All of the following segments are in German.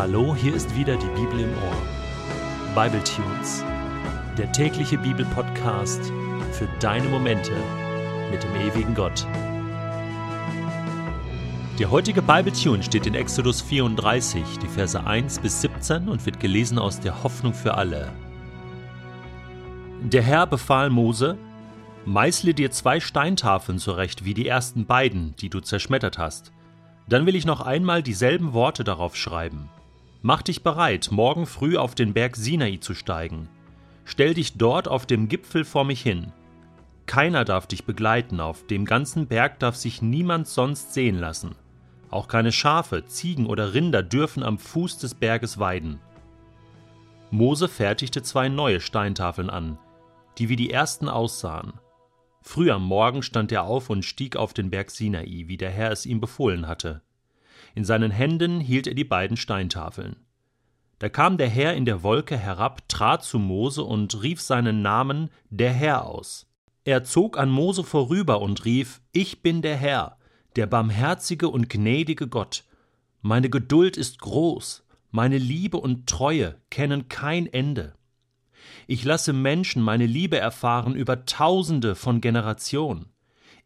Hallo, hier ist wieder die Bibel im Ohr. Bible Tunes, der tägliche Bibelpodcast für deine Momente mit dem ewigen Gott. Der heutige Bible Tune steht in Exodus 34, die Verse 1 bis 17 und wird gelesen aus der Hoffnung für alle. Der Herr befahl Mose, Meißle dir zwei Steintafeln zurecht wie die ersten beiden, die du zerschmettert hast. Dann will ich noch einmal dieselben Worte darauf schreiben. Mach dich bereit, morgen früh auf den Berg Sinai zu steigen. Stell dich dort auf dem Gipfel vor mich hin. Keiner darf dich begleiten, auf dem ganzen Berg darf sich niemand sonst sehen lassen. Auch keine Schafe, Ziegen oder Rinder dürfen am Fuß des Berges weiden. Mose fertigte zwei neue Steintafeln an, die wie die ersten aussahen. Früh am Morgen stand er auf und stieg auf den Berg Sinai, wie der Herr es ihm befohlen hatte. In seinen Händen hielt er die beiden Steintafeln. Da kam der Herr in der Wolke herab, trat zu Mose und rief seinen Namen der Herr aus. Er zog an Mose vorüber und rief, Ich bin der Herr, der barmherzige und gnädige Gott. Meine Geduld ist groß, meine Liebe und Treue kennen kein Ende. Ich lasse Menschen meine Liebe erfahren über Tausende von Generationen.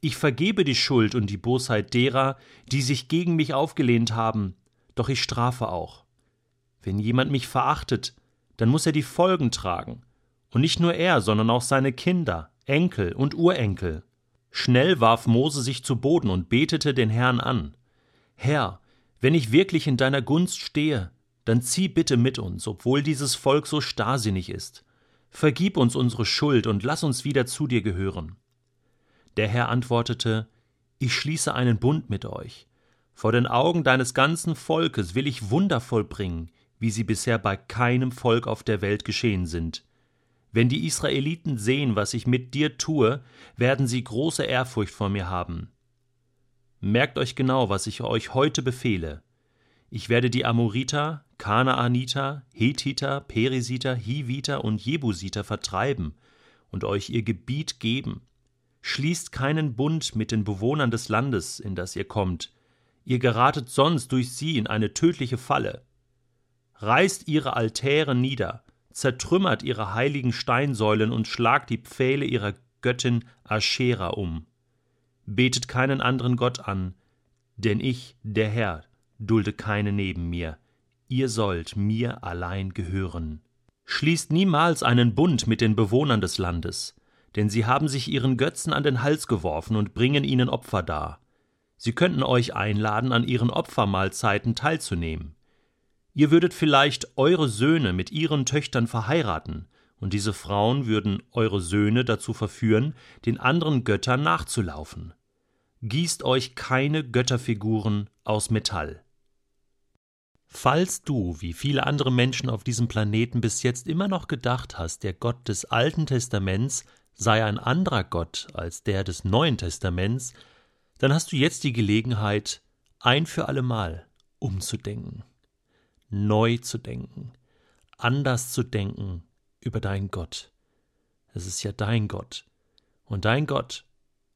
Ich vergebe die Schuld und die Bosheit derer, die sich gegen mich aufgelehnt haben, doch ich strafe auch. Wenn jemand mich verachtet, dann muss er die Folgen tragen, und nicht nur er, sondern auch seine Kinder, Enkel und Urenkel. Schnell warf Mose sich zu Boden und betete den Herrn an. Herr, wenn ich wirklich in deiner Gunst stehe, dann zieh bitte mit uns, obwohl dieses Volk so starrsinnig ist. Vergib uns unsere Schuld und lass uns wieder zu dir gehören. Der Herr antwortete, Ich schließe einen Bund mit euch. Vor den Augen deines ganzen Volkes will ich Wunder vollbringen, wie sie bisher bei keinem Volk auf der Welt geschehen sind. Wenn die Israeliten sehen, was ich mit dir tue, werden sie große Ehrfurcht vor mir haben. Merkt euch genau, was ich euch heute befehle. Ich werde die Amoriter, Kanaaniter, Hethiter, Perisiter, Hiviter und Jebusiter vertreiben und euch ihr Gebiet geben. Schließt keinen Bund mit den Bewohnern des Landes, in das ihr kommt, ihr geratet sonst durch sie in eine tödliche Falle. Reißt ihre Altäre nieder, zertrümmert ihre heiligen Steinsäulen und schlagt die Pfähle ihrer Göttin Aschera um. Betet keinen anderen Gott an, denn ich, der Herr, dulde keine neben mir. Ihr sollt mir allein gehören. Schließt niemals einen Bund mit den Bewohnern des Landes, denn sie haben sich ihren Götzen an den Hals geworfen und bringen ihnen Opfer dar. Sie könnten euch einladen, an ihren Opfermahlzeiten teilzunehmen. Ihr würdet vielleicht eure Söhne mit ihren Töchtern verheiraten, und diese Frauen würden eure Söhne dazu verführen, den anderen Göttern nachzulaufen. Gießt euch keine Götterfiguren aus Metall. Falls du, wie viele andere Menschen auf diesem Planeten bis jetzt immer noch gedacht hast, der Gott des Alten Testaments sei ein anderer Gott als der des Neuen Testaments, dann hast du jetzt die Gelegenheit, ein für allemal umzudenken, neu zu denken, anders zu denken über deinen Gott. Es ist ja dein Gott. Und dein Gott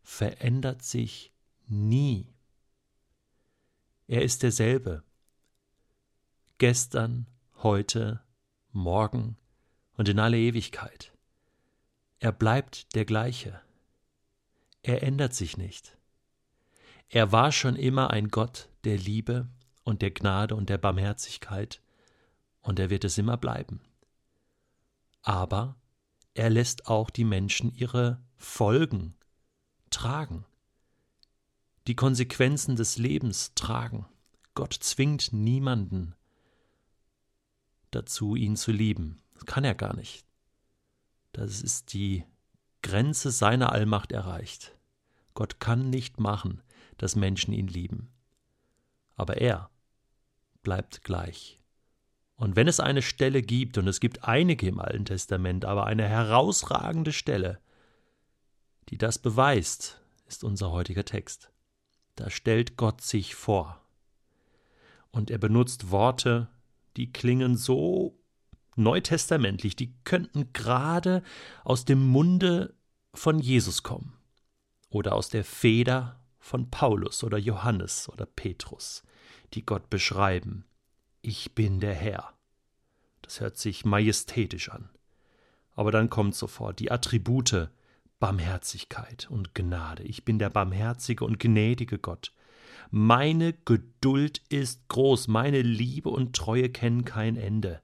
verändert sich nie. Er ist derselbe. Gestern, heute, morgen und in alle Ewigkeit. Er bleibt der gleiche. Er ändert sich nicht. Er war schon immer ein Gott der Liebe und der Gnade und der Barmherzigkeit, und er wird es immer bleiben. Aber er lässt auch die Menschen ihre Folgen tragen, die Konsequenzen des Lebens tragen. Gott zwingt niemanden dazu, ihn zu lieben. Das kann er gar nicht. Das ist die Grenze seiner Allmacht erreicht. Gott kann nicht machen, dass Menschen ihn lieben. Aber er bleibt gleich. Und wenn es eine Stelle gibt, und es gibt einige im Alten Testament, aber eine herausragende Stelle, die das beweist, ist unser heutiger Text. Da stellt Gott sich vor. Und er benutzt Worte, die klingen so neutestamentlich, die könnten gerade aus dem Munde von Jesus kommen oder aus der Feder von Paulus oder Johannes oder Petrus, die Gott beschreiben. ich bin der Herr. Das hört sich majestätisch an. Aber dann kommt sofort die Attribute Barmherzigkeit und Gnade. Ich bin der barmherzige und gnädige Gott. Meine Geduld ist groß, meine Liebe und Treue kennen kein Ende.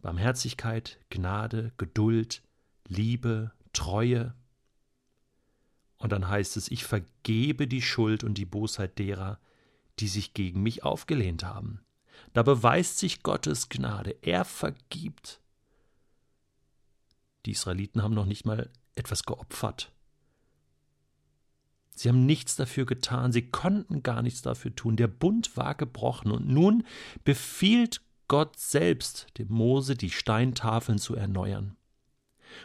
Barmherzigkeit, Gnade, Geduld, Liebe, Treue. Und dann heißt es, ich vergebe die Schuld und die Bosheit derer, die sich gegen mich aufgelehnt haben. Da beweist sich Gottes Gnade. Er vergibt. Die Israeliten haben noch nicht mal etwas geopfert. Sie haben nichts dafür getan, sie konnten gar nichts dafür tun. Der Bund war gebrochen und nun befiehlt Gott selbst dem Mose, die Steintafeln zu erneuern.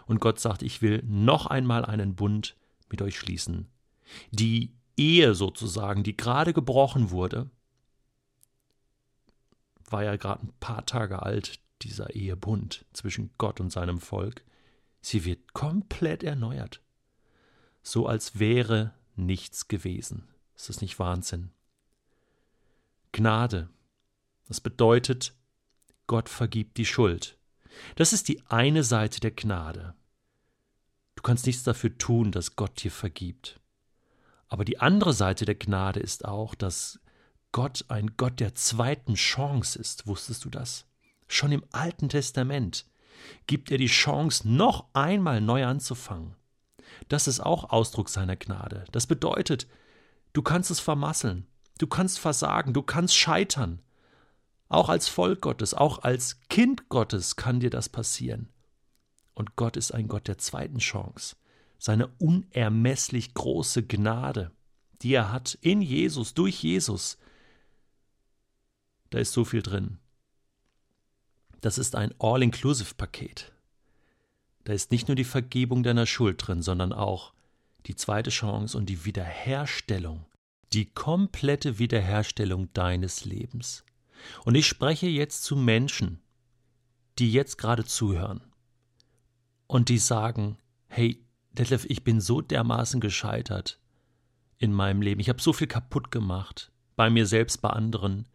Und Gott sagt, ich will noch einmal einen Bund mit euch schließen. Die Ehe sozusagen, die gerade gebrochen wurde, war ja gerade ein paar Tage alt, dieser Ehebund zwischen Gott und seinem Volk. Sie wird komplett erneuert. So als wäre nichts gewesen. Ist das nicht Wahnsinn? Gnade. Das bedeutet, Gott vergibt die Schuld. Das ist die eine Seite der Gnade. Du kannst nichts dafür tun, dass Gott dir vergibt. Aber die andere Seite der Gnade ist auch, dass Gott ein Gott der zweiten Chance ist. Wusstest du das? Schon im Alten Testament gibt er die Chance, noch einmal neu anzufangen. Das ist auch Ausdruck seiner Gnade. Das bedeutet, du kannst es vermasseln, du kannst versagen, du kannst scheitern. Auch als Volk Gottes, auch als Kind Gottes kann dir das passieren. Und Gott ist ein Gott der zweiten Chance. Seine unermesslich große Gnade, die er hat in Jesus, durch Jesus, da ist so viel drin. Das ist ein All-Inclusive-Paket. Da ist nicht nur die Vergebung deiner Schuld drin, sondern auch die zweite Chance und die Wiederherstellung, die komplette Wiederherstellung deines Lebens. Und ich spreche jetzt zu Menschen, die jetzt gerade zuhören und die sagen, hey, Detlef, ich bin so dermaßen gescheitert in meinem Leben. Ich habe so viel kaputt gemacht, bei mir selbst, bei anderen.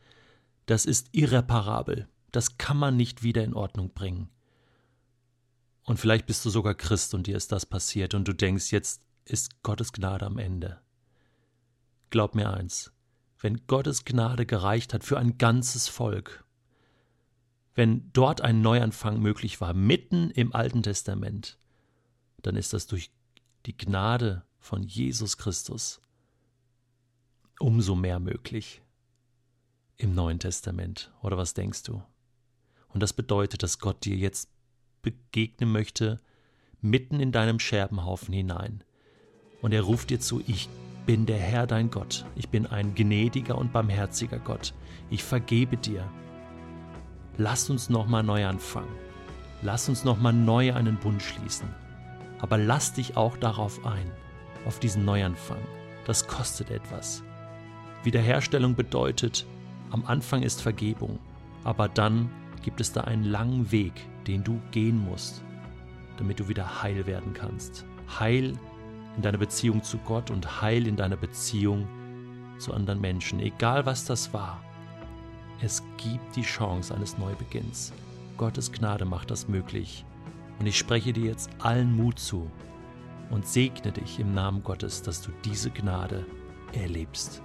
Das ist irreparabel. Das kann man nicht wieder in Ordnung bringen. Und vielleicht bist du sogar Christ und dir ist das passiert und du denkst, jetzt ist Gottes Gnade am Ende. Glaub mir eins, wenn Gottes Gnade gereicht hat für ein ganzes Volk, wenn dort ein Neuanfang möglich war, mitten im Alten Testament, dann ist das durch die Gnade von Jesus Christus umso mehr möglich im Neuen Testament. Oder was denkst du? Und das bedeutet, dass Gott dir jetzt begegnen möchte, mitten in deinem Scherbenhaufen hinein. Und er ruft dir zu, ich bin der Herr dein Gott, ich bin ein gnädiger und barmherziger Gott, ich vergebe dir. Lass uns nochmal neu anfangen. Lass uns nochmal neu einen Bund schließen. Aber lass dich auch darauf ein, auf diesen Neuanfang. Das kostet etwas. Wiederherstellung bedeutet, am Anfang ist Vergebung, aber dann gibt es da einen langen Weg, den du gehen musst, damit du wieder heil werden kannst. Heil in deiner Beziehung zu Gott und heil in deiner Beziehung zu anderen Menschen, egal was das war. Es gibt die Chance eines Neubeginns. Gottes Gnade macht das möglich. Und ich spreche dir jetzt allen Mut zu und segne dich im Namen Gottes, dass du diese Gnade erlebst.